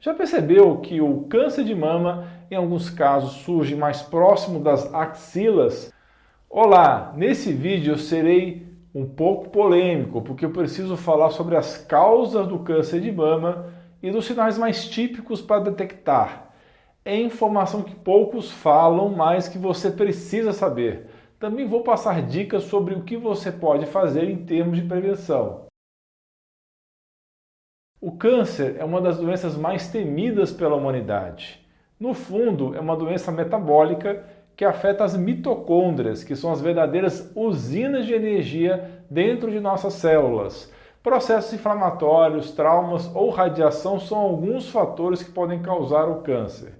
Já percebeu que o câncer de mama, em alguns casos, surge mais próximo das axilas? Olá, nesse vídeo eu serei um pouco polêmico, porque eu preciso falar sobre as causas do câncer de mama e dos sinais mais típicos para detectar. É informação que poucos falam, mas que você precisa saber. Também vou passar dicas sobre o que você pode fazer em termos de prevenção. O câncer é uma das doenças mais temidas pela humanidade. No fundo, é uma doença metabólica que afeta as mitocôndrias, que são as verdadeiras usinas de energia dentro de nossas células. Processos inflamatórios, traumas ou radiação são alguns fatores que podem causar o câncer.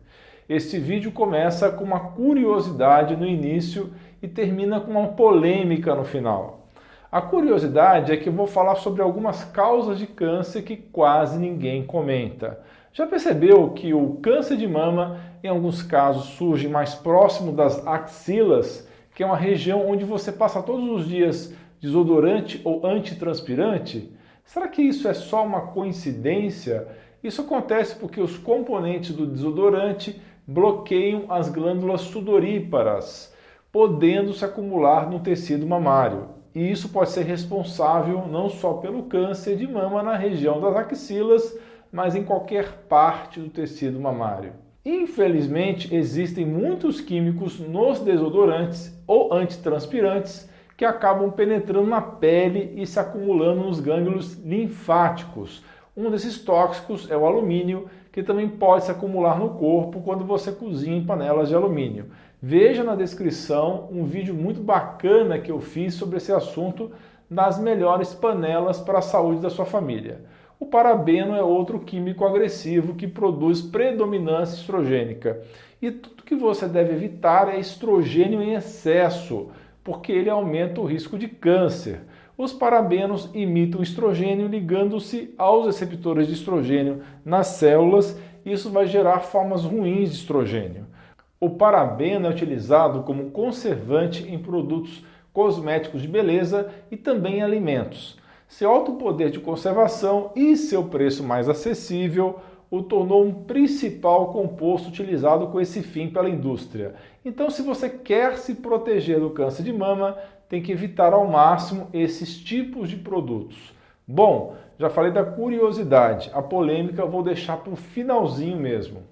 Este vídeo começa com uma curiosidade no início e termina com uma polêmica no final. A curiosidade é que eu vou falar sobre algumas causas de câncer que quase ninguém comenta. Já percebeu que o câncer de mama, em alguns casos, surge mais próximo das axilas, que é uma região onde você passa todos os dias desodorante ou antitranspirante? Será que isso é só uma coincidência? Isso acontece porque os componentes do desodorante bloqueiam as glândulas sudoríparas, podendo se acumular no tecido mamário e isso pode ser responsável não só pelo câncer de mama na região das axilas, mas em qualquer parte do tecido mamário. Infelizmente, existem muitos químicos nos desodorantes ou antitranspirantes que acabam penetrando na pele e se acumulando nos gânglios linfáticos. Um desses tóxicos é o alumínio, que também pode se acumular no corpo quando você cozinha em panelas de alumínio. Veja na descrição um vídeo muito bacana que eu fiz sobre esse assunto nas melhores panelas para a saúde da sua família. O parabeno é outro químico agressivo que produz predominância estrogênica. E tudo que você deve evitar é estrogênio em excesso, porque ele aumenta o risco de câncer. Os parabenos imitam estrogênio ligando-se aos receptores de estrogênio nas células, isso vai gerar formas ruins de estrogênio. O parabeno é utilizado como conservante em produtos cosméticos de beleza e também em alimentos. Seu alto poder de conservação e seu preço mais acessível o tornou um principal composto utilizado com esse fim pela indústria. Então, se você quer se proteger do câncer de mama, tem que evitar ao máximo esses tipos de produtos. Bom, já falei da curiosidade, a polêmica vou deixar para o finalzinho mesmo.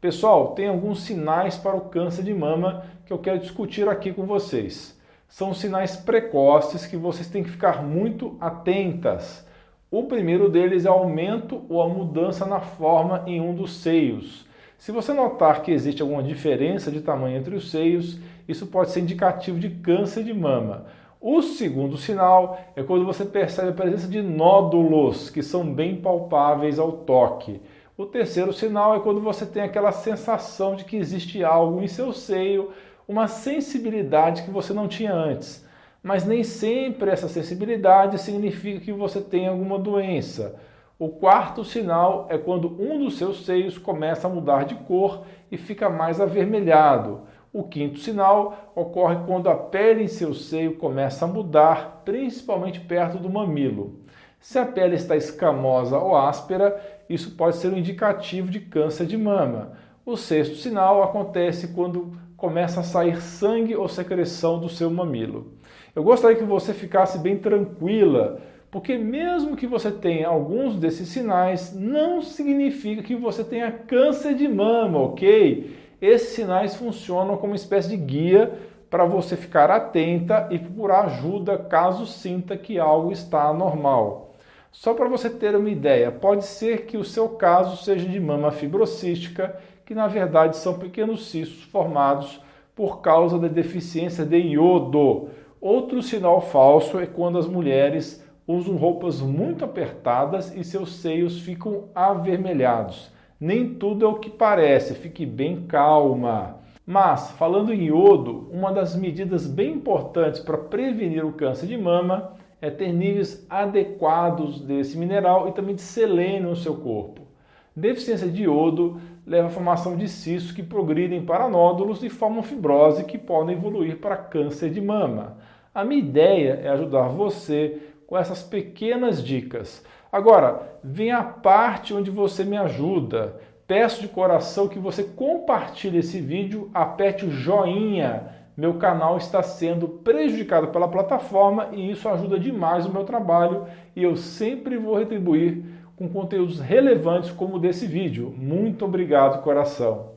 Pessoal, tem alguns sinais para o câncer de mama que eu quero discutir aqui com vocês. São sinais precoces que vocês têm que ficar muito atentas. O primeiro deles é o aumento ou a mudança na forma em um dos seios. Se você notar que existe alguma diferença de tamanho entre os seios, isso pode ser indicativo de câncer de mama. O segundo sinal é quando você percebe a presença de nódulos que são bem palpáveis ao toque. O terceiro sinal é quando você tem aquela sensação de que existe algo em seu seio, uma sensibilidade que você não tinha antes. Mas nem sempre essa sensibilidade significa que você tem alguma doença. O quarto sinal é quando um dos seus seios começa a mudar de cor e fica mais avermelhado. O quinto sinal ocorre quando a pele em seu seio começa a mudar, principalmente perto do mamilo. Se a pele está escamosa ou áspera, isso pode ser um indicativo de câncer de mama. O sexto sinal acontece quando começa a sair sangue ou secreção do seu mamilo. Eu gostaria que você ficasse bem tranquila, porque mesmo que você tenha alguns desses sinais, não significa que você tenha câncer de mama, ok? Esses sinais funcionam como uma espécie de guia para você ficar atenta e procurar ajuda caso sinta que algo está anormal. Só para você ter uma ideia, pode ser que o seu caso seja de mama fibrocística, que na verdade são pequenos cistos formados por causa da deficiência de iodo. Outro sinal falso é quando as mulheres usam roupas muito apertadas e seus seios ficam avermelhados. Nem tudo é o que parece, fique bem calma. Mas, falando em iodo, uma das medidas bem importantes para prevenir o câncer de mama é ter níveis adequados desse mineral e também de selênio no seu corpo. Deficiência de iodo leva à formação de cistos que progridem para nódulos e formam fibrose que podem evoluir para câncer de mama. A minha ideia é ajudar você com essas pequenas dicas. Agora, vem a parte onde você me ajuda. Peço de coração que você compartilhe esse vídeo, aperte o joinha. Meu canal está sendo prejudicado pela plataforma e isso ajuda demais o meu trabalho e eu sempre vou retribuir com conteúdos relevantes como o desse vídeo. Muito obrigado, coração.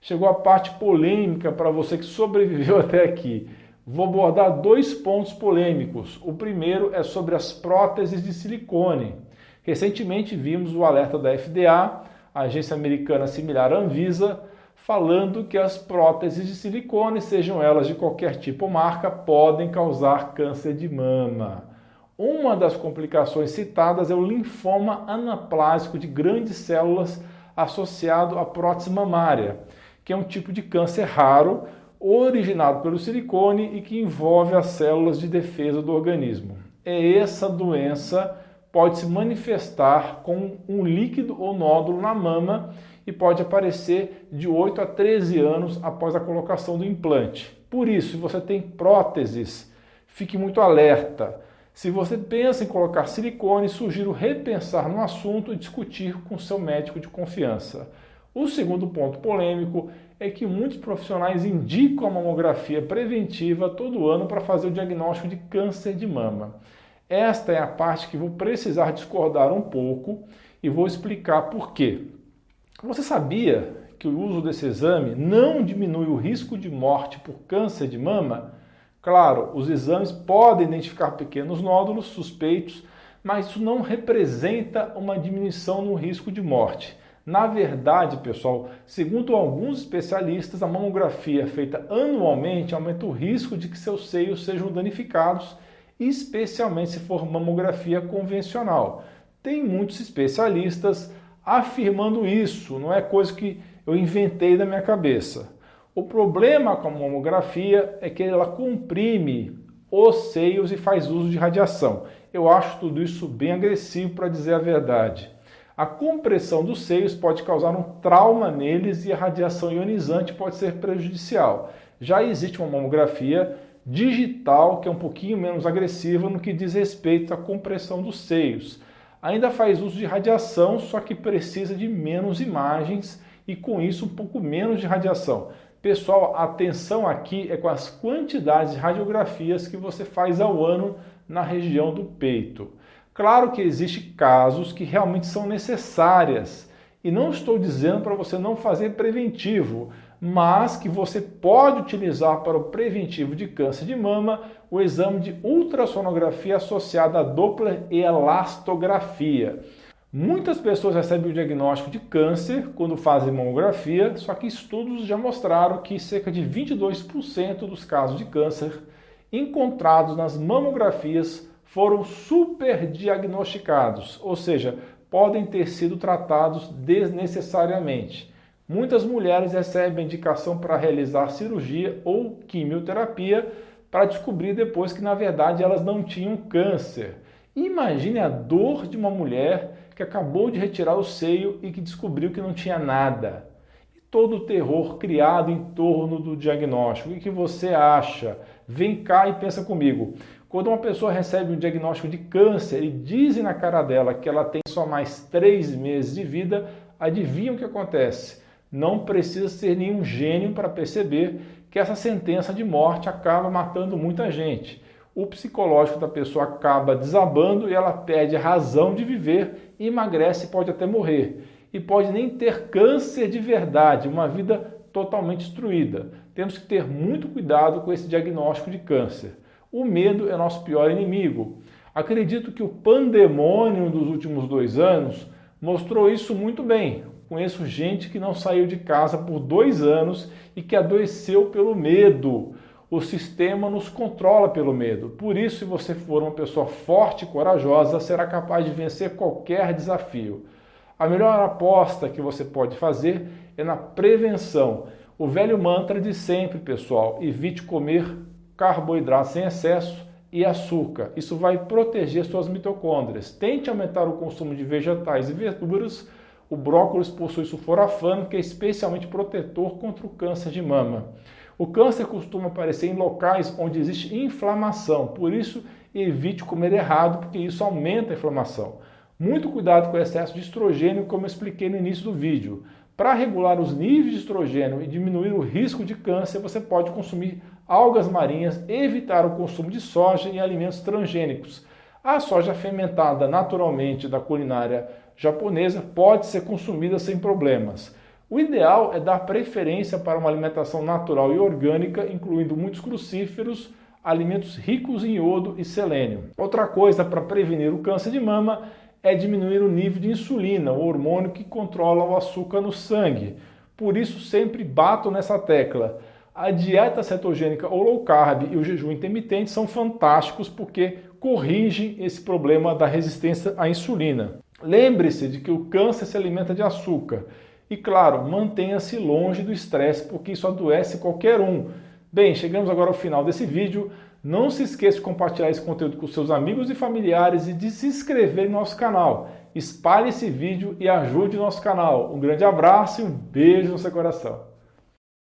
Chegou a parte polêmica para você que sobreviveu até aqui. Vou abordar dois pontos polêmicos. O primeiro é sobre as próteses de silicone. Recentemente vimos o alerta da FDA, agência americana similar à Anvisa, falando que as próteses de silicone, sejam elas de qualquer tipo ou marca, podem causar câncer de mama. Uma das complicações citadas é o linfoma anaplásico de grandes células associado à prótese mamária, que é um tipo de câncer raro originado pelo silicone e que envolve as células de defesa do organismo. É essa doença pode se manifestar com um líquido ou nódulo na mama e pode aparecer de 8 a 13 anos após a colocação do implante. Por isso, se você tem próteses, fique muito alerta. Se você pensa em colocar silicone, sugiro repensar no assunto e discutir com seu médico de confiança. O segundo ponto polêmico é que muitos profissionais indicam a mamografia preventiva todo ano para fazer o diagnóstico de câncer de mama. Esta é a parte que vou precisar discordar um pouco e vou explicar por quê. Você sabia que o uso desse exame não diminui o risco de morte por câncer de mama? Claro, os exames podem identificar pequenos nódulos suspeitos, mas isso não representa uma diminuição no risco de morte. Na verdade, pessoal, segundo alguns especialistas, a mamografia feita anualmente aumenta o risco de que seus seios sejam danificados, especialmente se for mamografia convencional. Tem muitos especialistas afirmando isso, não é coisa que eu inventei da minha cabeça. O problema com a mamografia é que ela comprime os seios e faz uso de radiação. Eu acho tudo isso bem agressivo para dizer a verdade. A compressão dos seios pode causar um trauma neles e a radiação ionizante pode ser prejudicial. Já existe uma mamografia digital que é um pouquinho menos agressiva no que diz respeito à compressão dos seios. Ainda faz uso de radiação, só que precisa de menos imagens e com isso um pouco menos de radiação. Pessoal, atenção aqui é com as quantidades de radiografias que você faz ao ano na região do peito. Claro que existem casos que realmente são necessárias. E não estou dizendo para você não fazer preventivo, mas que você pode utilizar para o preventivo de câncer de mama o exame de ultrassonografia associada a Doppler e elastografia. Muitas pessoas recebem o diagnóstico de câncer quando fazem mamografia, só que estudos já mostraram que cerca de 22% dos casos de câncer encontrados nas mamografias foram superdiagnosticados, ou seja, podem ter sido tratados desnecessariamente. Muitas mulheres recebem indicação para realizar cirurgia ou quimioterapia para descobrir depois que na verdade elas não tinham câncer. Imagine a dor de uma mulher que acabou de retirar o seio e que descobriu que não tinha nada. E todo o terror criado em torno do diagnóstico. O que você acha? Vem cá e pensa comigo. Quando uma pessoa recebe um diagnóstico de câncer e dizem na cara dela que ela tem só mais três meses de vida, adivinha o que acontece? Não precisa ser nenhum gênio para perceber que essa sentença de morte acaba matando muita gente. O psicológico da pessoa acaba desabando e ela perde a razão de viver, emagrece e pode até morrer. E pode nem ter câncer de verdade, uma vida totalmente destruída. Temos que ter muito cuidado com esse diagnóstico de câncer. O medo é nosso pior inimigo. Acredito que o pandemônio dos últimos dois anos mostrou isso muito bem. Conheço gente que não saiu de casa por dois anos e que adoeceu pelo medo. O sistema nos controla pelo medo. Por isso, se você for uma pessoa forte e corajosa, será capaz de vencer qualquer desafio. A melhor aposta que você pode fazer é na prevenção. O velho mantra de sempre, pessoal: evite comer carboidratos em excesso e açúcar. Isso vai proteger suas mitocôndrias. Tente aumentar o consumo de vegetais e verduras. O brócolis possui sulforafano, que é especialmente protetor contra o câncer de mama. O câncer costuma aparecer em locais onde existe inflamação, por isso evite comer errado, porque isso aumenta a inflamação. Muito cuidado com o excesso de estrogênio, como eu expliquei no início do vídeo. Para regular os níveis de estrogênio e diminuir o risco de câncer, você pode consumir algas marinhas, evitar o consumo de soja e alimentos transgênicos. A soja fermentada naturalmente da culinária japonesa pode ser consumida sem problemas. O ideal é dar preferência para uma alimentação natural e orgânica, incluindo muitos crucíferos, alimentos ricos em iodo e selênio. Outra coisa para prevenir o câncer de mama é diminuir o nível de insulina, o hormônio que controla o açúcar no sangue. Por isso sempre bato nessa tecla. A dieta cetogênica ou low carb e o jejum intermitente são fantásticos porque corrigem esse problema da resistência à insulina. Lembre-se de que o câncer se alimenta de açúcar. E claro, mantenha-se longe do estresse porque isso adoece qualquer um. Bem, chegamos agora ao final desse vídeo. Não se esqueça de compartilhar esse conteúdo com seus amigos e familiares e de se inscrever no nosso canal. Espalhe esse vídeo e ajude o nosso canal. Um grande abraço e um beijo no seu coração.